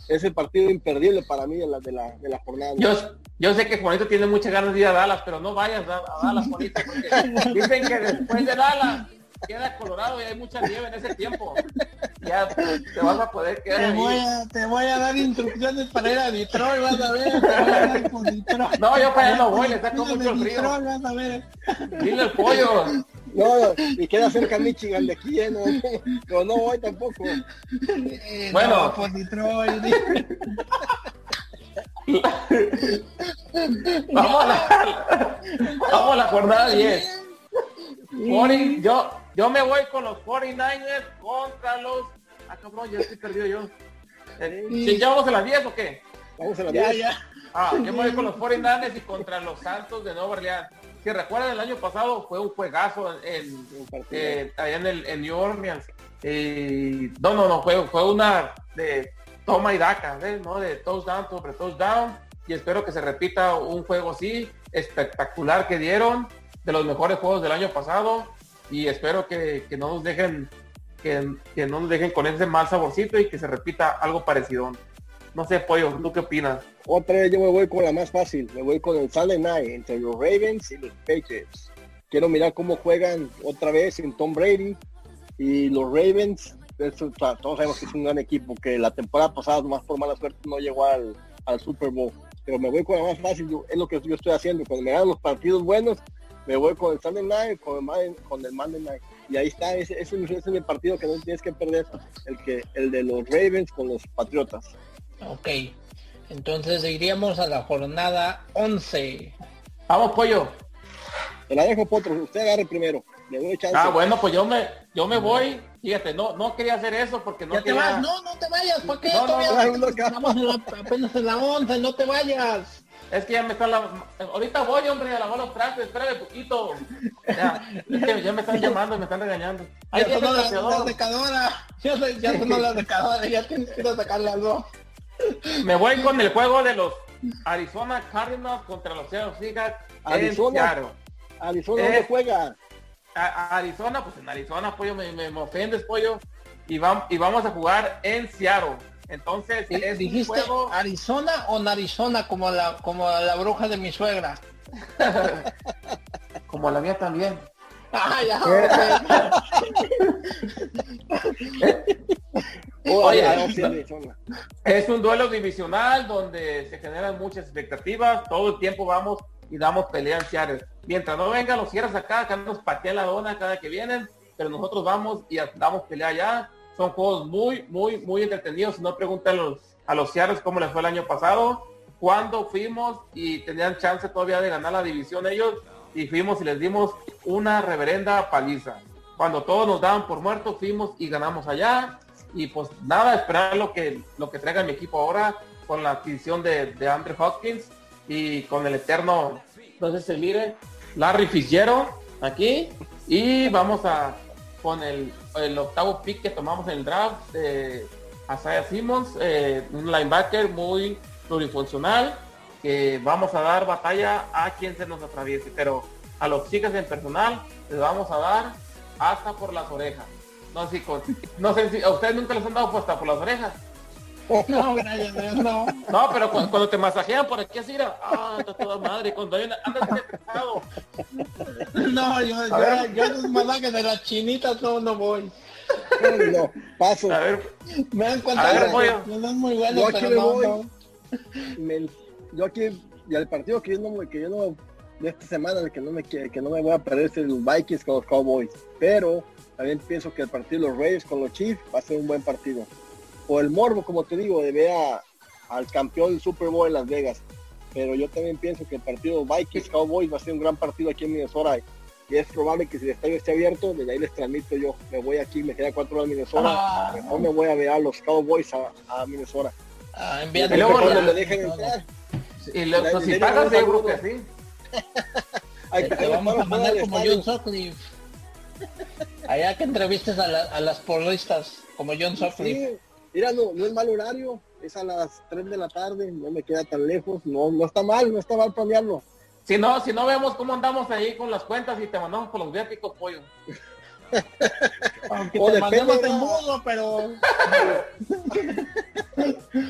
Es el partido imperdible para mí de la, de la, de la jornada. Yo, yo sé que Juanito tiene muchas ganas de ir a Dallas, pero no vayas a, a Dallas, Juanito, porque dicen que después de Dallas queda Colorado y hay mucha nieve en ese tiempo. Ya te vas a poder quedar Te ahí. voy, a, te voy a dar instrucciones para ir a Detroit, vas a ver. Te voy a dar con Detroit. No, yo para allá no voy, le saco mucho el de frío. Detroit, vas a ver. Dile el pollo. No, y queda cerca Michigan de aquí, ¿eh? no, pero no voy tampoco. Eh, Bueno. no, pues Detroit. Vamos a la, vamos a la jornada 10. 40 yo, yo me voy con los 49ers contra los... Ah, cabrón, ya estoy perdido yo. Eh, ¿sí, ¿Ya vamos a las 10 o qué? Vamos a la Ya, 10. ya. Ah, yo me voy con los 49ers y contra los Santos de Nueva Orleans. Si recuerdan, el año pasado fue un juegazo en, eh, allá en, el, en New Orleans. Eh, no, no, no, fue, fue una de toma y daca, ¿ves? ¿no? De touchdown sobre touchdown. Y espero que se repita un juego así, espectacular que dieron, de los mejores juegos del año pasado. Y espero que, que no nos dejen, que, que no nos dejen con ese mal saborcito y que se repita algo parecido. No sé, Pollo, ¿tú qué opinas? Otra vez yo me voy con la más fácil. Me voy con el Sunday Night entre los Ravens y los Patriots. Quiero mirar cómo juegan otra vez sin Tom Brady y los Ravens. todos sabemos que es un gran equipo que la temporada pasada, más por mala suerte, no llegó al, al Super Bowl. Pero me voy con la más fácil. es lo que yo estoy haciendo. Cuando me dan los partidos buenos, me voy con el Sunday Night, con el, Monday- con el Monday Night. Y ahí está, ese, ese- ese es el partido que no tienes que perder, el que el de los Ravens con los Patriotas. Ok. Entonces iríamos a la jornada 11. Vamos, Pollo. Te la dejo, Potro. Usted agarre primero. Le doy chance. Ah, bueno, pues yo me, yo me voy. Fíjate, no, no quería hacer eso porque no ya te vas, no, no te vayas, ¿por qué? No, no, apenas en la 11, no te vayas. Es que ya me están la... Ahorita voy, hombre, a lavar los trastes, espérame poquito. Ya, es que ya me están llamando y me están regañando. Ay, Ya sonó la, la secadora. Ya, ya sonó la secadora, ya tienes que ir a sacar las dos. Me voy con el juego de los Arizona Cardinals contra los Seattle Seahawks Arizona. Arizona, Eh. ¿dónde juega? A- a Arizona, pues en Arizona, pollo, me, me, me ofendes, pollo. Y, vam- y vamos a jugar en Seattle. Entonces, un ¿Dijiste juego... Arizona o Narizona como la, como la bruja de mi suegra? Como la mía también. Ah, ya, Oh, Oye. Es un duelo divisional donde se generan muchas expectativas. Todo el tiempo vamos y damos pelea en Seattle. Mientras no vengan los cierres acá, acá nos patean la dona cada que vienen, pero nosotros vamos y damos pelea allá. Son juegos muy, muy, muy entretenidos. No preguntan los, a los Seattles cómo les fue el año pasado, cuando fuimos y tenían chance todavía de ganar la división ellos, y fuimos y les dimos una reverenda paliza. Cuando todos nos daban por muertos, fuimos y ganamos allá. Y pues nada, esperar lo que, lo que traiga mi equipo ahora con la adquisición de, de Andrew Hopkins y con el eterno, si se mire, Larry Fitzgerald aquí. Y vamos a con el, el octavo pick que tomamos en el draft de Isaiah Simmons, eh, un linebacker muy plurifuncional, que vamos a dar batalla a quien se nos atraviese, pero a los chicas en personal les vamos a dar hasta por las orejas. No sé si, con- no sé si a ustedes nunca les han dado puesta por las orejas. No, gracias a Dios, no. No, pero cu- cuando, te masajean por aquí así, era, ah, está toda madre, cuando hay una- andas. No, yo, yo, ver. yo esos masajes de las chinitas no, no voy. No, paso. A ver, Me dan A cuenta ver, que pollo. no son muy buenos, Yo aquí pero voy. no. Me- yo aquí, y al partido que yo no, que yo no, de esta semana, el que no me que, que no me voy a perder es los Vikings con los Cowboys. Pero también pienso que el partido de los Reyes con los Chiefs va a ser un buen partido. Por el morbo, como te digo, de ver a- al campeón del Super Bowl en Las Vegas. Pero yo también pienso que el partido Vikings Cowboys va a ser un gran partido aquí en Minnesota. Y es probable que si el estadio esté abierto, desde ahí les transmito yo. Me voy aquí, me queda cuatro horas en Minnesota. Ah, Mejor me voy a ver a los Cowboys a, a Minnesota. ah, Y luego cuando me dejen todo. entrar, y La- pues, si pagas, que sí. Te vamos a mandar como estadio. John Sutcliffe. Allá que entrevistes a, la- a las porristas, como John Sutcliffe. Sí, mira, no, no es mal horario. es a las 3 de la tarde, no me queda tan lejos, no, no está mal, no está mal planearlo. Si no, si no vemos cómo andamos ahí con las cuentas y te mandamos por los viáticos, pollo. Aunque te mandemos en mudo, pero...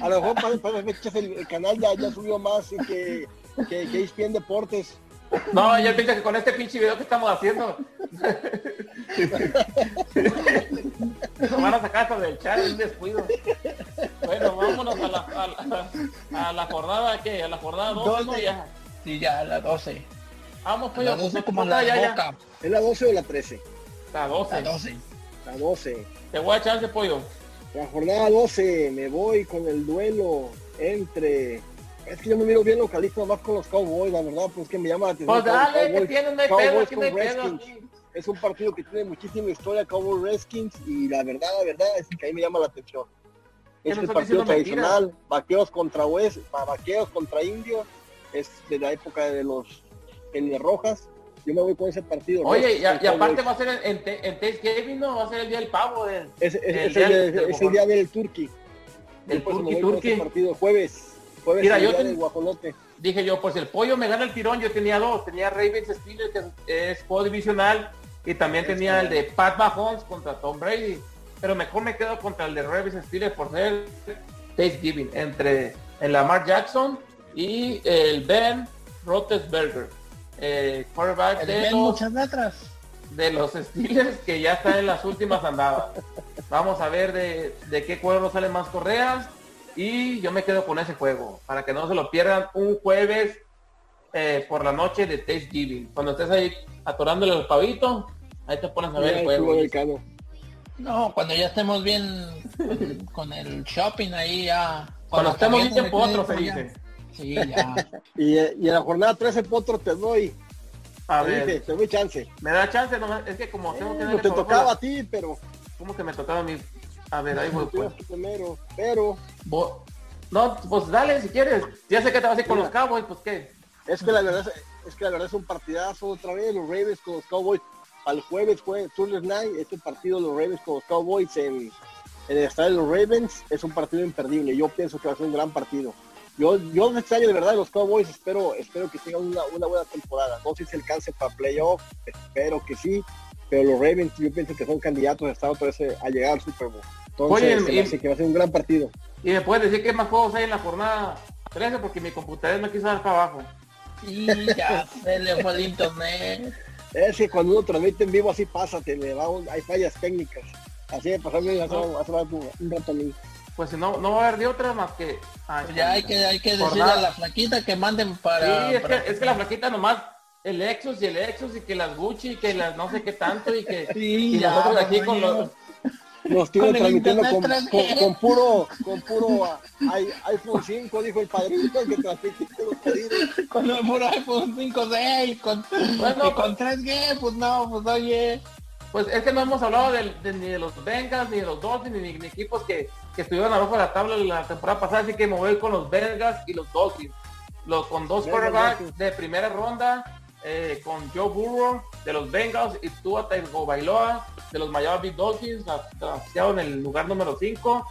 a lo mejor para, para el, el, canal ya, ya subió más y que, que, que ESPN Deportes. No, yo pienso que con este pinche video que estamos haciendo nos van a sacar hasta del chat un descuido. Bueno, vámonos a la, a la, a la jornada que a la jornada 12, ¿no? ya. Sí, ya a la 12. Vamos, pues, La 12 como la ya, ya. boca. ¿Es la 12 o la 13? La 12. La 12. La 12. Te voy a echar ese pollo. La jornada 12 me voy con el duelo entre... Es que yo me miro bien localista más con los Cowboys, la verdad, pues que me llama la atención. Pues dale, que tiene, no hay pedo, Cowboys aquí no hay con pedo. Redskins. aquí. Es un partido que tiene muchísima historia, Cowboys Redskins, y la verdad, la verdad es que ahí me llama la atención. Es no el partido diciendo mentiras. tradicional, vaqueros contra West, vaqueros contra indios, es de la época de los en rojas. Yo me voy con ese partido. Oye, y, a- Redskins, y aparte va a ser en, en, Thanksgiving, ¿no? Va a ser el día del pavo. del- es, es- el es día el, del- es el día del Turkey. con ese turqui. partido jueves. Jueves Mira, yo ten- guajolote. Dije yo, pues el pollo me gana el tirón. Yo tenía dos. Tenía Ravens Steelers, que es juego divisional. Y también tenía el de Pat Mahomes contra Tom Brady. Pero mejor me quedo contra el de Ravens Steelers por ser Thanksgiving. Entre el Lamar Jackson y el Ben Roethlisberger. Eh, quarterback El de Ben los, muchas letras. de los Steelers que ya está en las últimas andadas. Vamos a ver de, de qué juego salen más correas. Y yo me quedo con ese juego. Para que no se lo pierdan un jueves eh, por la noche de Thanksgiving. Cuando estés ahí atorándole al pavito, ahí te pones a ver Ya, el juego. No, cuando ya estemos bien con, con el shopping ahí ya. Cuando estemos bien potro, se dice. Sí, ya. Y, y en la jornada 13 potro te doy. A te ver, dije, te doy chance. me da chance, nomás, es que como tengo que Eh, darle te tocaba a ti, pero ¿Cómo que me tocaba a mí? A ver, ahí voy pues. primero. Pero No, pues dale si quieres. Ya sé que te vas a ir con los Cowboys, pues qué. es que la verdad es, que la verdad es un partidazo otra vez. Los Ravens con los Cowboys. Al jueves fue Thursday Night. Este partido los Ravens con los Cowboys en, en el estadio de los Ravens es un partido imperdible. Yo pienso que va a ser un gran partido. Yo, yo este año de verdad los Cowboys espero, espero que tengan una, una buena temporada. No sé si alcance para playoff, espero que sí, pero los Ravens yo pienso que son candidatos a estar otra vez eh, a llegar al Super Bowl. Entonces, Oye, y- que va a ser un gran partido. Y me puedes decir qué más juegos hay en la jornada 13 porque mi computadora me quiso dar para abajo. Y ya se le fue el internet. Es que cuando uno transmite en vivo así pasa, te le va un- hay fallas técnicas. Así de pasarme hace, hace un rato a mí. Pues si no, no va a haber de otra más que. Ay, Pues ya hay que, hay que decirle a la flaquita que manden Sí, para. es, para- que, es que la flaquita nomás, el Lexus y el Lexus y que las Gucci y que las no sé qué tanto y que Sí, y ya, nosotros aquí no, con yo- los Nos el transmitiendo con, internet con, 3G. con puro, con puro ah, iPhone 5, dijo el padrino que transmite los pedidos. con el puro iPhone 5, 6, con, Bueno, con 3G, pues no, pues oye. Pues es que no hemos hablado de, ni de los Bengals, ni de los Dolphins, ni, ni equipos que, que estuvieron abajo de la tabla la temporada pasada, así que me voy con los Bengals y los Dolphins. Los, con dos quarterbacks de primera ronda, eh, con Joe Burrow de los Bengals y Tua Tagovailoa de los Miami Dolphins, asociado en el lugar número 5.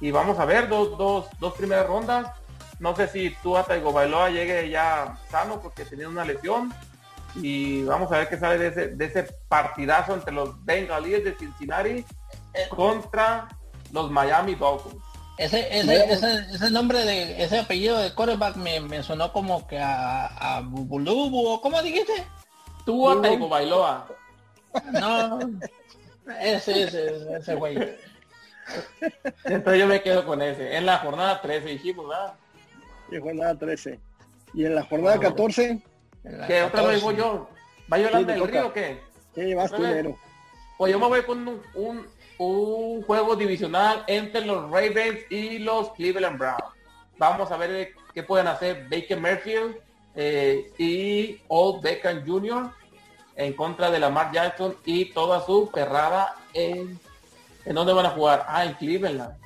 Y vamos a ver, dos, dos, dos primeras rondas. No sé si Tua Tagovailoa llegue ya sano porque tenía una lesión y vamos a ver qué sale de ese, de ese partidazo entre los Bengalíes de Cincinnati contra los Miami Dolphins. Ese, ese, ese, ese nombre de, ese apellido de quarterback me, me sonó como que a, a Bubulubu, o ¿cómo dijiste? Tua Ujú. Tagovailoa. No, ese, ese, ese güey. Entonces yo me quedo con ese. En la jornada 13 dijimos, ¿verdad? Y jornada 13. Y en la jornada 14, Que otra vez voy yo. ¿Va Yolanda Sí, te del toca. Río o qué? ¿qué vas A primero? Pues yo me voy con un, un, un juego divisional entre los Ravens y los Cleveland Browns. Vamos a ver eh, qué pueden hacer Baker Mayfield eh, y Old Beckham Jr. en contra de Lamar Jackson y toda su perrada en... ¿En dónde van a jugar? Ah, en Cleveland.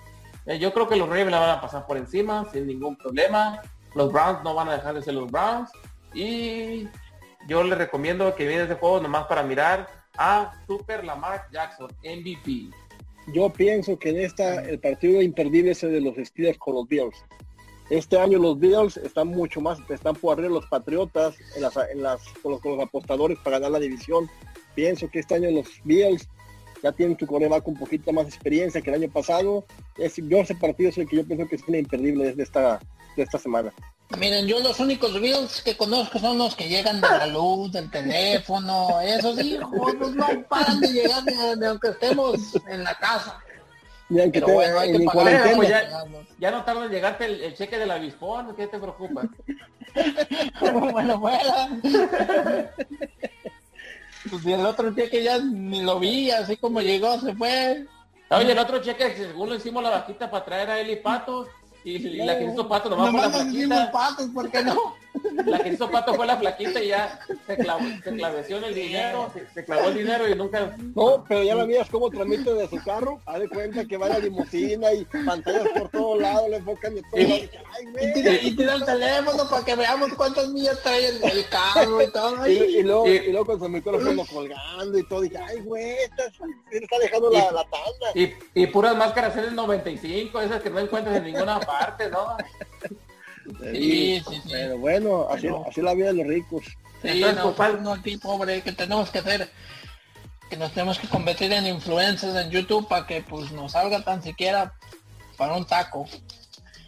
Eh, yo creo que los Ravens la van a pasar por encima sin ningún problema. Los Browns no van a dejar de ser los Browns. Y yo les recomiendo que viene ese juego nomás para mirar a Super Lamar Jackson, MVP. yo pienso que en esta el partido imperdible es el de los Steelers con los Bills. Este año los Bills están mucho más, están por arriba de los Patriotas en las, en las, con, los, apostadores para ganar la división. Pienso que este año los Bills ya tienen su coreback con un poquito más experiencia que el año pasado. Es, yo ese partido es el que yo pienso que es imperdible desde esta, de esta semana. Miren, yo los únicos Bills que conozco son los que llegan de la luz, del teléfono, esos hijos no paran de llegar ni, aunque estemos en la casa. Ni aunque Pero bueno, hay que pagar, pues ya, ya, no tarda en llegarte el, el, cheque del avispón, ¿qué te preocupa? bueno, bueno. Pues el otro cheque ya ni lo vi, así como llegó, se fue. Oye, el otro cheque, según lo hicimos la vaquita para traer a él y Patos, y, y la que hizo Pato nomás fue la. Patos, ¿por qué no? La que hizo Pato fue la flaquita y ya se, clavó, se claveció en el dinero, se, se, clavó el dinero y nunca... No, pero ya la miras cómo transmite de su carro, haz de cuenta que va la limusina y pantallas por todos lados, le enfocan de todo. Y, y, tira, y tira el teléfono para que veamos cuántas millas trae el, el carro y todo. Y, y, luego, y, luego con su micrófono colgando y todo, dije, ay, güey, está, está dejando la, la tanda. Y, y puras máscaras en el 95, esas que no encuentras en ninguna parte, ¿no? Sí, sí, sí. Pero bueno, así, así la vida de los ricos. Sí, no, no, aquí pobre, que tenemos que hacer, que nos tenemos que convertir en influencers en YouTube para que pues nos salga tan siquiera para un taco.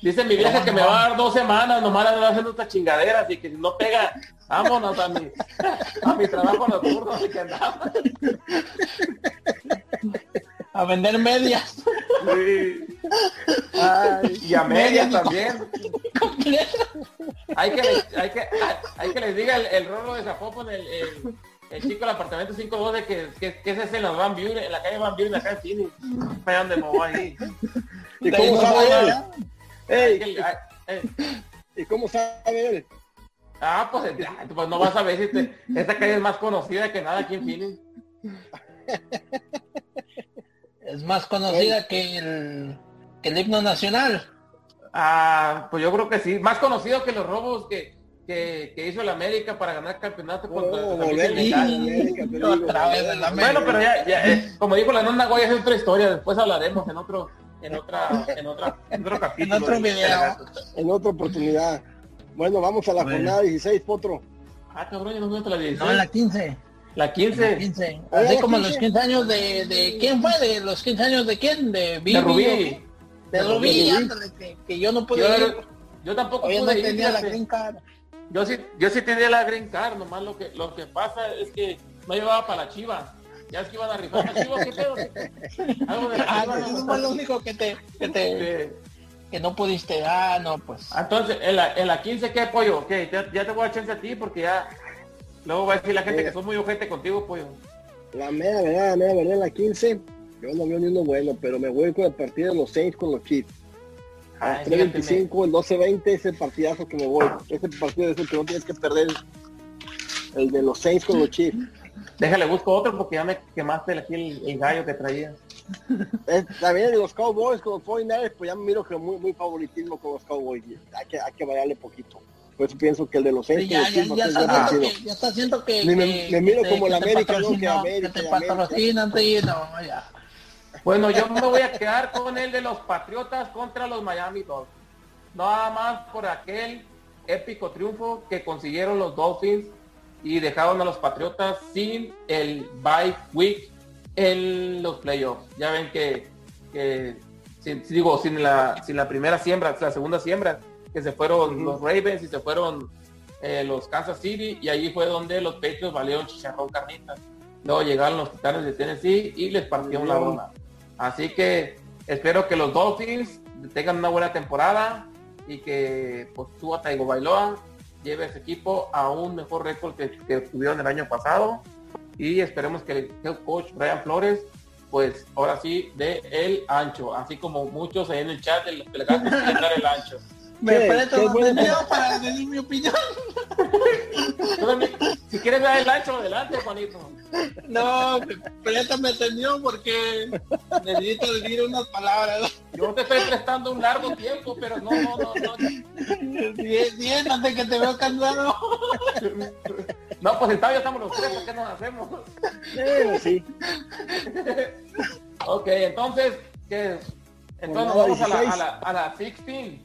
Dice mi vieja que me va a dar dos semanas, nomás le voy a hacer otra chingadera, así que si no pega, vámonos a mi, a mi trabajo nocturno, así que andamos. A vender medias. Sí. Ay, y a medias también. hay que, hay que, hay que les diga el, el rolo de Zapopan, el, el, el, chico del apartamento 512 que, que, que es ese en los Van Buren, en la calle Van Buren, acá en. Vean de nuevo ahí. ¿Y cómo sabe él? Ey, ¿Y cómo sabe él? Ah, pues, pues no vas a ver si te, esta calle es más conocida que nada aquí en Phoenix. Es más conocida que el, que el himno nacional. Ah, pues yo creo que sí. Más conocido que los robos que, que, que hizo el América para ganar campeonato contra Oh, contra volver América. América, digo, Otra vez volver el América. Bueno, pero ya, ya eh, como dijo la nonna Goya, es otra historia. Después hablaremos en otro, en otra, en otra, en otro capítulo. En otro de- video. en otra oportunidad. Bueno, vamos a la Bueno. jornada 16, Potro. Ah, cabrón, ya nos vemos hasta la 16. No, en la 15. La En 15. la 15. Ah, Así como 15. los 15 años de, de... ¿Quién fue? ¿De los 15 años de quién? ¿De Bibi? De Rubí. qué? De Rubí, Rubí. ándale, que, que yo no pude Yo, ir. yo tampoco Todavía no pude ir, tenía la green card. Yo sí, yo sí tenía la green card, nomás lo que, lo que pasa es que no llevaba para la chiva. Ya es que iban a rifar la chiva, ¿qué pedo? Algo de Ah, chiva, eso ¿no? fue lo único que te, que te, Sí. que no pudiste. Ah, no, pues. Entonces, en la, en la 15, ¿qué pollo? ¿Qué? Ya, ya te voy a chance a ti porque ya... Luego va a decir la gente Sí. que son muy ojete contigo, pollo. La mera verdad, la mera verdad, la 15, yo no veo ni uno bueno, pero me voy con el partido de los Saints con los Chiefs. A Ay, 3.25, el 12.20, ese partidazo que me voy. Ese partido es el que no tienes que perder. El de los Saints con los Chiefs. Déjale, busco otro porque ya me quemaste aquí el, el gallo que traía. Es- también el de los Cowboys con los 49 pues ya me miro que muy, muy favoritismo con los Cowboys. Hay que, hay que variarle poquito. Por eso pienso que el de los Sí, Saints ya, ya, ya, está ya está que, Me- que- me miro que como que te América, ¿no? Que América, que te patrocinan, sí, no, ya. Bueno, yo me voy a quedar con el de los Patriotas contra los Miami Dolphins. Nada más por aquel épico triunfo que consiguieron los Dolphins y dejaron a los Patriotas sin el bye week en los playoffs. Ya ven que, que sin- digo, sin la, sin la primera siembra, la segunda siembra, que se fueron los Ravens y se fueron eh, los Kansas City y ahí fue donde los Patriots valieron chicharrón carnitas. Luego llegaron los Titanes de Tennessee y les partieron la ronda. Así que espero que los Dolphins tengan una buena temporada y que pues Tua Tagovailoa lleve a ese equipo a un mejor récord que, que tuvieron el año pasado y esperemos que el coach Brian Flores pues ahora sí de el ancho, así como muchos ahí en el chat quieren dar el ancho. Me presto ¿Qué los bueno? videos para decir mi opinión. Si quieres dar el ancho, adelante Juanito. No, préstame atención porque necesito decir unas palabras. Yo te estoy prestando un largo tiempo, pero no, no, no, no. Bien, bien, antes que te veo cansado. No, pues está, ya estamos los tres, ¿por qué nos hacemos? Eh, sí. Ok, entonces, ¿qué? Entonces vamos a la, a, la, a la 16.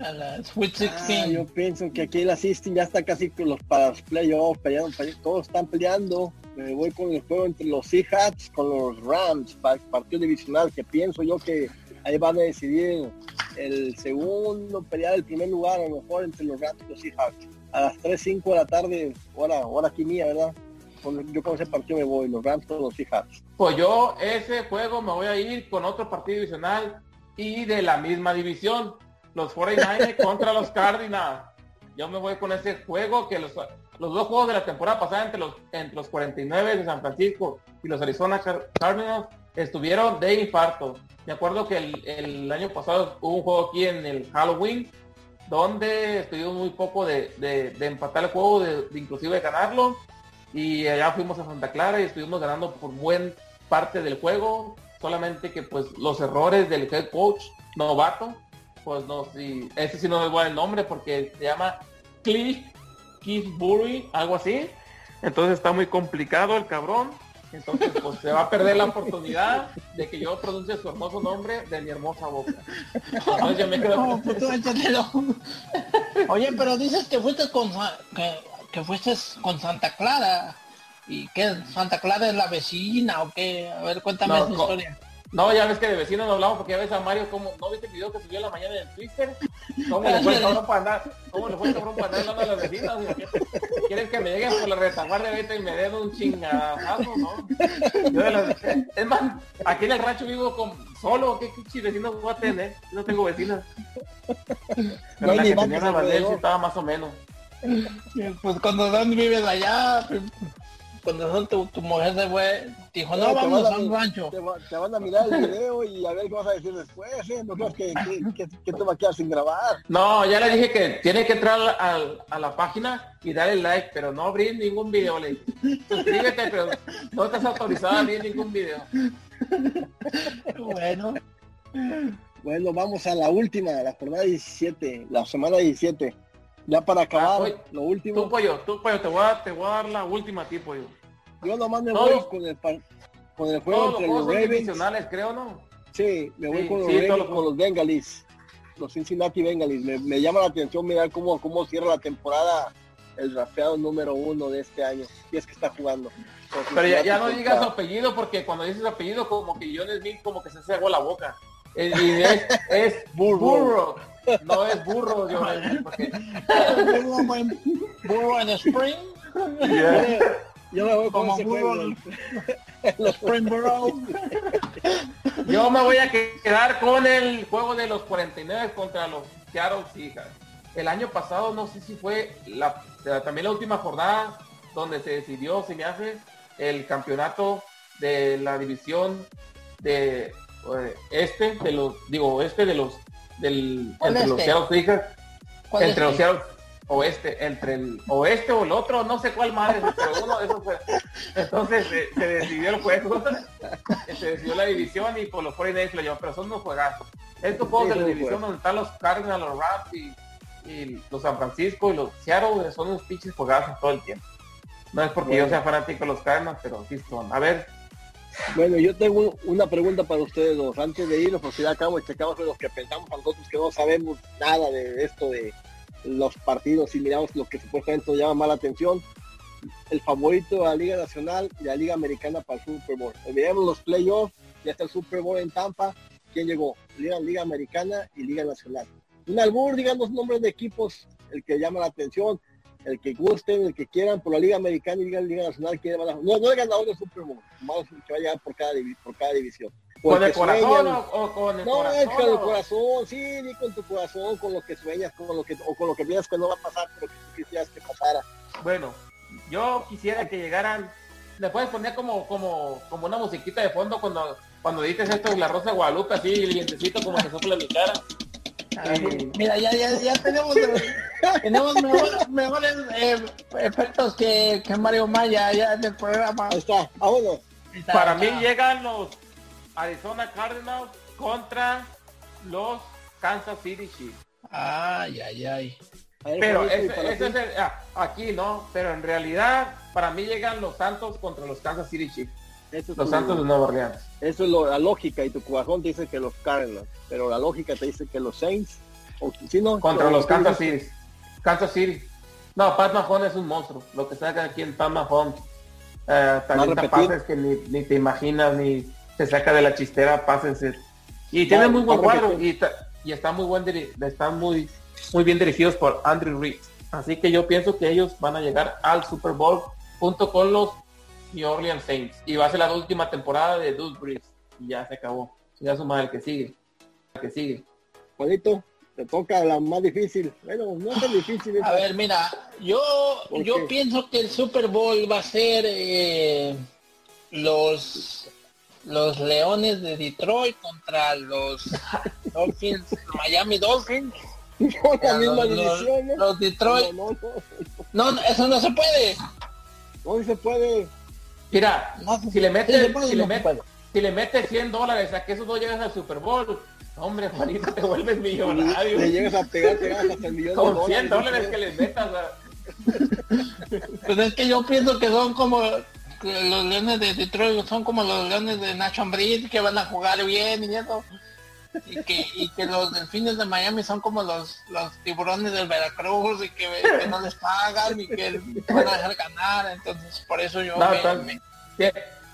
A la Sweet 16. Ah, yo pienso que aquí la 16 ya está casi con los para los playoffs, peleando, peleando, todos están peleando. Me voy con el juego entre los Seahawks con los Rams, para partido divisional, que pienso yo que ahí van a decidir el segundo, pelear el primer lugar, a lo mejor entre los Rams y los Seahawks. A las 3, 5 de la tarde, hora, hora aquí mía, ¿verdad? Yo con ese partido me voy, los Rams con los Seahawks. Pues yo ese juego me voy a ir con otro partido divisional y de la misma división, los 49 contra los Cardinals. Yo me voy con ese juego que los, los dos juegos de la temporada pasada entre los, entre los 49 de San Francisco y los Arizona Car- Cardinals estuvieron de infarto. Me acuerdo que el, el año pasado hubo un juego aquí en el Halloween donde estuvimos muy poco de, de- empatar el juego, de, de inclusive ganarlo. Y allá fuimos a Santa Clara y estuvimos ganando por buen parte del juego. Solamente que pues los errores del head coach novato, pues no, sí, ese sí no es buen el nombre porque se llama Cliff Kingsbury, algo así. Entonces está muy complicado el cabrón. Entonces pues se va a perder la oportunidad de que yo pronuncie su hermoso nombre de mi hermosa boca. Entonces yo me quedo No, pues. Oye, pero dices que fuiste con que, que fuiste con Santa Clara. ¿Y qué? ¿Santa Clara es la vecina o qué? A ver, cuéntame No, esa historia. No, ya ves que de vecinos no hablamos porque ya ves a Mario como, ¿no viste el video que subió en la mañana en el Twitter? ¿Cómo le fue el cabrón para andar? ¿Cómo le fue el cabrón para andar hablando a las vecinas? ¿Quieres que me lleguen por la retaguardia ahorita y me den un chingadazo, no? Yo de las- es más, aquí en el rancho vivo con solo, ¿qué, qué vecinos voy a tener? Yo no tengo vecinas. Pero No la que tenía sí alrededor. estaba más o menos. Pues cuando Don vives allá, pues, cuando son tu, tu mujer se fue, dijo, no, te vamos a un rancho. Te, va- te van a mirar el video y a ver qué vas a decir después, ¿eh? No creas que, que, que, que te va a quedar sin grabar. No, ya le dije que tiene que entrar al- a la página y darle like, pero no abrir ningún video. Le dije, suscríbete, pero no estás autorizado a abrir ningún video. Bueno, Bueno, vamos a la última, la jornada 17, la semana 17. Ya para acabar, Ah, oye, lo Tú, último, pollo, tú, pollo, te voy a, te voy a dar la última a ti, pollo. Yo nomás me voy con el, con el juego los entre los son Ravens. divisionales, creo, ¿no? Sí, me voy Sí, con los sí, Ravens, los- con los Bengalis, los Cincinnati Bengalis. Me, me llama la atención mirar cómo, cómo cierra la temporada el rafeado número uno de este año. Y es que está jugando. Los Pero ya, no digas su apellido porque cuando dices su apellido como que John Smith como que se hace agua la boca. Es, y es, es burro. No es burro, John Smith, porque burro, buen- burro en Spring, Yo me voy con como en Springboro. Yo me voy a quedar con el juego de los 49 contra los Seattle Seahawks. El año pasado no sé si fue la, también la última jornada donde se decidió, se me hace, el campeonato de la división de eh, este, de los, digo, este de los, del, ¿Cuál entre los este? Seattle Seahawks, ¿Cuál es entre los este? Seattle oeste, entre el oeste o el otro, no sé cuál madre, pero uno de esos fue. Entonces se decidió el juego, se decidió la división y por los 49 lo llevó, pero son unos juegazos. Estos juegos Sí, de la división donde están los Cardinals, los Rams y, y los San Francisco y los Seattle son unos pinches juegazos todo el tiempo. No es porque yo sea fanático de los Cardinals, pero sí son. A ver, Bueno, yo tengo una pregunta para ustedes dos. Antes de irnos, porque ya checamos de los que pensamos a nosotros que no sabemos nada de esto de los partidos y miramos lo que supuestamente nos llama más la atención. El favorito de la Liga Nacional y la Liga Americana para el Super Bowl. Olvidemos los playoffs, ya está el Super Bowl en Tampa. ¿Quién llegó? Liga, Liga Americana y Liga Nacional. Un albur, digan los nombres de equipos, el que llama la atención, el que gusten, el que quieran, por la Liga Americana y Liga, Liga Nacional, quién va a- no, no el ganador del Super Bowl, más que va a llegar por cada división. ¿Con el corazón sueñan- o, o con el no, corazón? es con el corazón, sí, di con tu corazón, con lo que sueñas, con lo que, o con lo que piensas que no va a pasar, pero que tú quisieras que pasara. Bueno, yo quisiera que llegaran. Le puedes poner como, como, como una musiquita de fondo cuando, cuando dices esto la Rosa de Guadalupe, así, el dientecito como que sopla mi cara. Eh, Mira, ya, ya, ya tenemos, tenemos mejor- mejores eh, efectos que, que Mario Maya ya en el programa. Ahí está, vámonos. Está- para mí está. llegan los Arizona Cardinals contra los Kansas City Chiefs. Ay, ay, ay. Ver, Pero ese, es el- ah, aquí no, pero en realidad para mí llegan los Santos contra los Kansas City Chiefs. Eso es Los tu- Santos de Nueva Orleans. Eso es lo- la lógica y tu corazón dice que los Cardinals, pero la lógica te dice que los Saints, o si no, Contra los Kansas City. Kansas City. No, Pat Mahomes es un monstruo. Lo que saca aquí en Pat Mahomes. Eh, pases que ni, ni te imaginas, ni te saca de la chistera pases. eh. Y tiene muy buen cuadro y, está muy buen están muy muy bien dirigidos por Andrew Reid. Así que yo pienso que ellos van a llegar al Super Bowl junto con los New Orleans Saints. Y va a ser la última temporada de Breeze. Y ya se acabó. Ya su madre el que sigue. El que sigue. Juanito, te toca la más difícil. Bueno, no es tan difícil. A ver, mira, yo, ¿Por yo qué? pienso que el Super Bowl va a ser eh, los los Leones de Detroit contra los Dolphins, Miami Dolphins. No, la Los, misma los- división, ¿no? los Detroit. No, no, no. No, no, eso no se puede. No se puede. Mira, se- si le metes, se puede, si le puede. si le metes 100 dólares a que esos dos llegas al Super Bowl, hombre, Juanito, te vuelves Le millonario. llegas a pegar, te ganas hasta el millón de Con 100 ¿no? dólares que les metas. sea, Pues es que yo pienso que son como los Leones de Detroit, son como los Leones de Nacho Breed que van a jugar bien y eso. Y que, y que los delfines de Miami son como los, los tiburones del Veracruz y que, que no les pagan y que van a dejar ganar. Entonces, por eso yo No, me-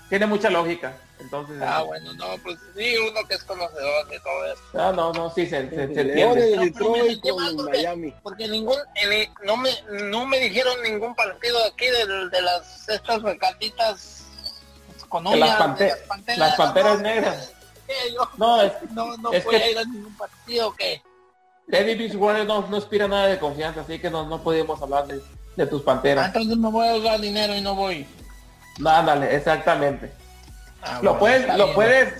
tiene mucha lógica. Entonces, Ah, bueno, no, pues sí, uno que es conocedor de todo eso. no, no, no, sí, se, se, se entiende. de No, Detroit porque- Miami. Porque ningún, en- no me, no me dijeron ningún partido aquí de, de las estas recatitas con De las uñas, pante- las panteras, las panteras no, negras. ¿qué? Yo No, es, no, no Es que- a ir a ningún partido que Teddy Bridgewater no, no inspira nada de confianza, así que no, no podemos hablar de, de tus panteras. entonces me voy a dar dinero y no voy. No, ándale, exactamente. Ah, lo bueno, puedes, lo puedes,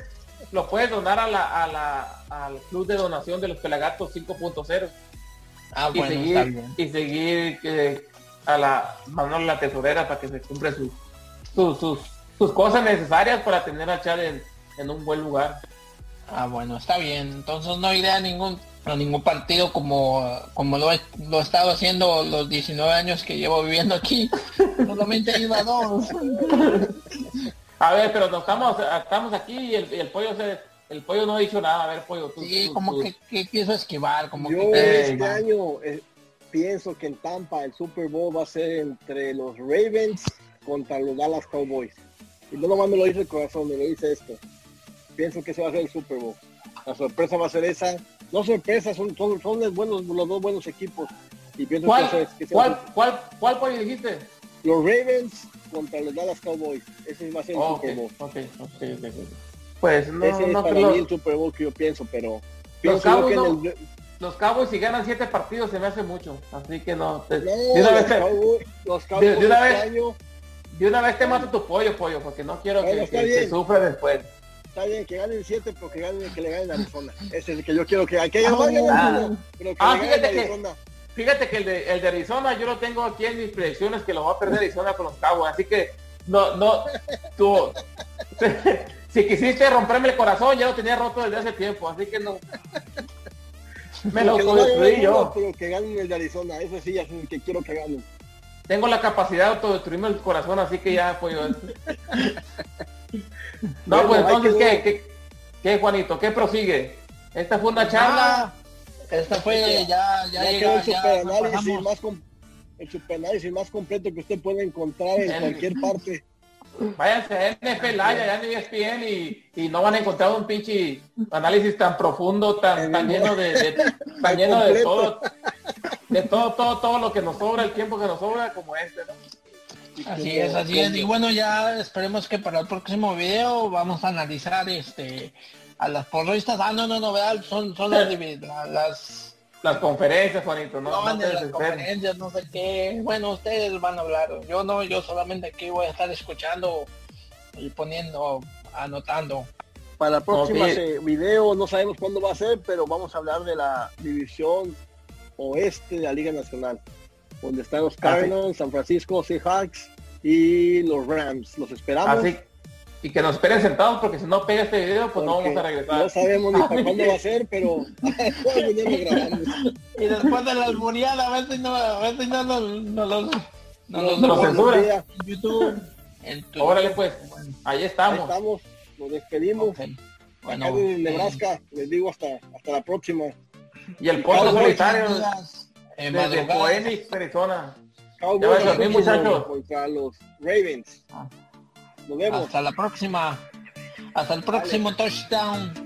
lo puedes donar a la, a la, al club de donación de los Pelagatos 5.0 Ah, y bueno, seguir, y seguir eh, a la mano la tesorera para que se cumpla sus, sus, sus, sus cosas necesarias para tener a Chad en, en un buen lugar. Ah, bueno, está bien. Entonces no iré a ningún a ningún partido como como lo he, lo he estado haciendo los 19 años que llevo viviendo aquí. Solamente he ido a dos. A ver, pero no estamos, estamos aquí y el, y el pollo se, el pollo no ha dicho nada. A ver, pollo, tú, Sí, tú- como tú- que, que quiso esquivar, como Yo que... este man. año eh, pienso que en Tampa el Super Bowl va a ser entre los Ravens contra los Dallas Cowboys. Y no nomás me lo dice el corazón, me lo dice esto. Pienso que ese va a ser el Super Bowl. La sorpresa va a ser esa. No sorpresa, son, son, son los, buenos, los dos buenos equipos. Y pienso ¿Cuál, que ese, que cuál, cuál, cuál pollo dijiste? Los Ravens contra los Dallas Cowboys. Ese va a ser el Oh, Super Bowl. ok, ok, ok, ok. Pues no, ese es para mí el Super Bowl que yo pienso, pero pienso yo Cowboys que no- en el, Los Cowboys si ganan siete partidos se me hace mucho. Así que no. te- no, de, una vez los Cowboys de una este vez- año de una vez te mato tu pollo, pollo, porque no quiero Bueno, que, que- sufra después. Está bien, que ganen 7, pero que, ganen, que le ganen a Arizona. Ese es el que yo quiero que que Ah, no ganen pero que Ah, le ganen a Arizona. Fíjate que el de, el de Arizona yo lo tengo aquí en mis predicciones que lo va a perder Arizona con los Cowboys. Así que no, no, tú, si quisiste romperme el corazón ya lo tenía roto desde hace tiempo. Así que no. Me lo no construí yo. Pero que ganen el de Arizona. Ese sí es el que quiero que ganen. Tengo la capacidad de autodestruirme el corazón, así que ya pollo. No, Bueno, pues entonces. ¿qué, qué, qué, Juanito? ¿Qué prosigue? Esta fue una charla. Esta fue, ya, ya, Ya llega, el ya superanálisis más, el superanálisis más completo que usted puede encontrar en cualquier parte. Váyanse a NFL allá en ESPN y, y no van a encontrar un pinche análisis tan profundo, tan, tan lleno de, de- tan lleno de completo. todo, de todo, todo, todo lo que nos sobra, el tiempo que nos sobra como este, ¿no? Así es, así es. Y bueno, ya esperemos que para el próximo video vamos a analizar este a las porristas. Ah, no, no, no, ¿verdad? son, son las, las Las conferencias, Juanito, no, no, no de te las conferencias, no sé qué. Bueno, ustedes van a hablar. Yo no, yo solamente aquí voy a estar escuchando y poniendo, anotando. Para el próximo Ok. eh, video no sabemos cuándo va a ser, pero vamos a hablar de la división oeste de la Liga Nacional, donde están los Cardinals, San Francisco, Seahawks y los Rams. Los esperamos. Así, y que nos esperen sentados porque si no pega este video, pues porque no vamos a regresar. No sabemos ni para cuándo va a ser, pero Y después de la albureada, a veces no, a veces no nos no, no, no, no, censura. En YouTube. En tu... Órale pues, bueno, ahí estamos. Ahí estamos, nos despedimos. Okay. Bueno, Acá de Nebraska, les digo hasta, hasta la próxima. Y el podcast solitario de Phoenix, Arizona. Cowboys, ya ves, los muchachos. Contra los Ravens. Ah. Hasta la próxima. Hasta el próximo touchdown.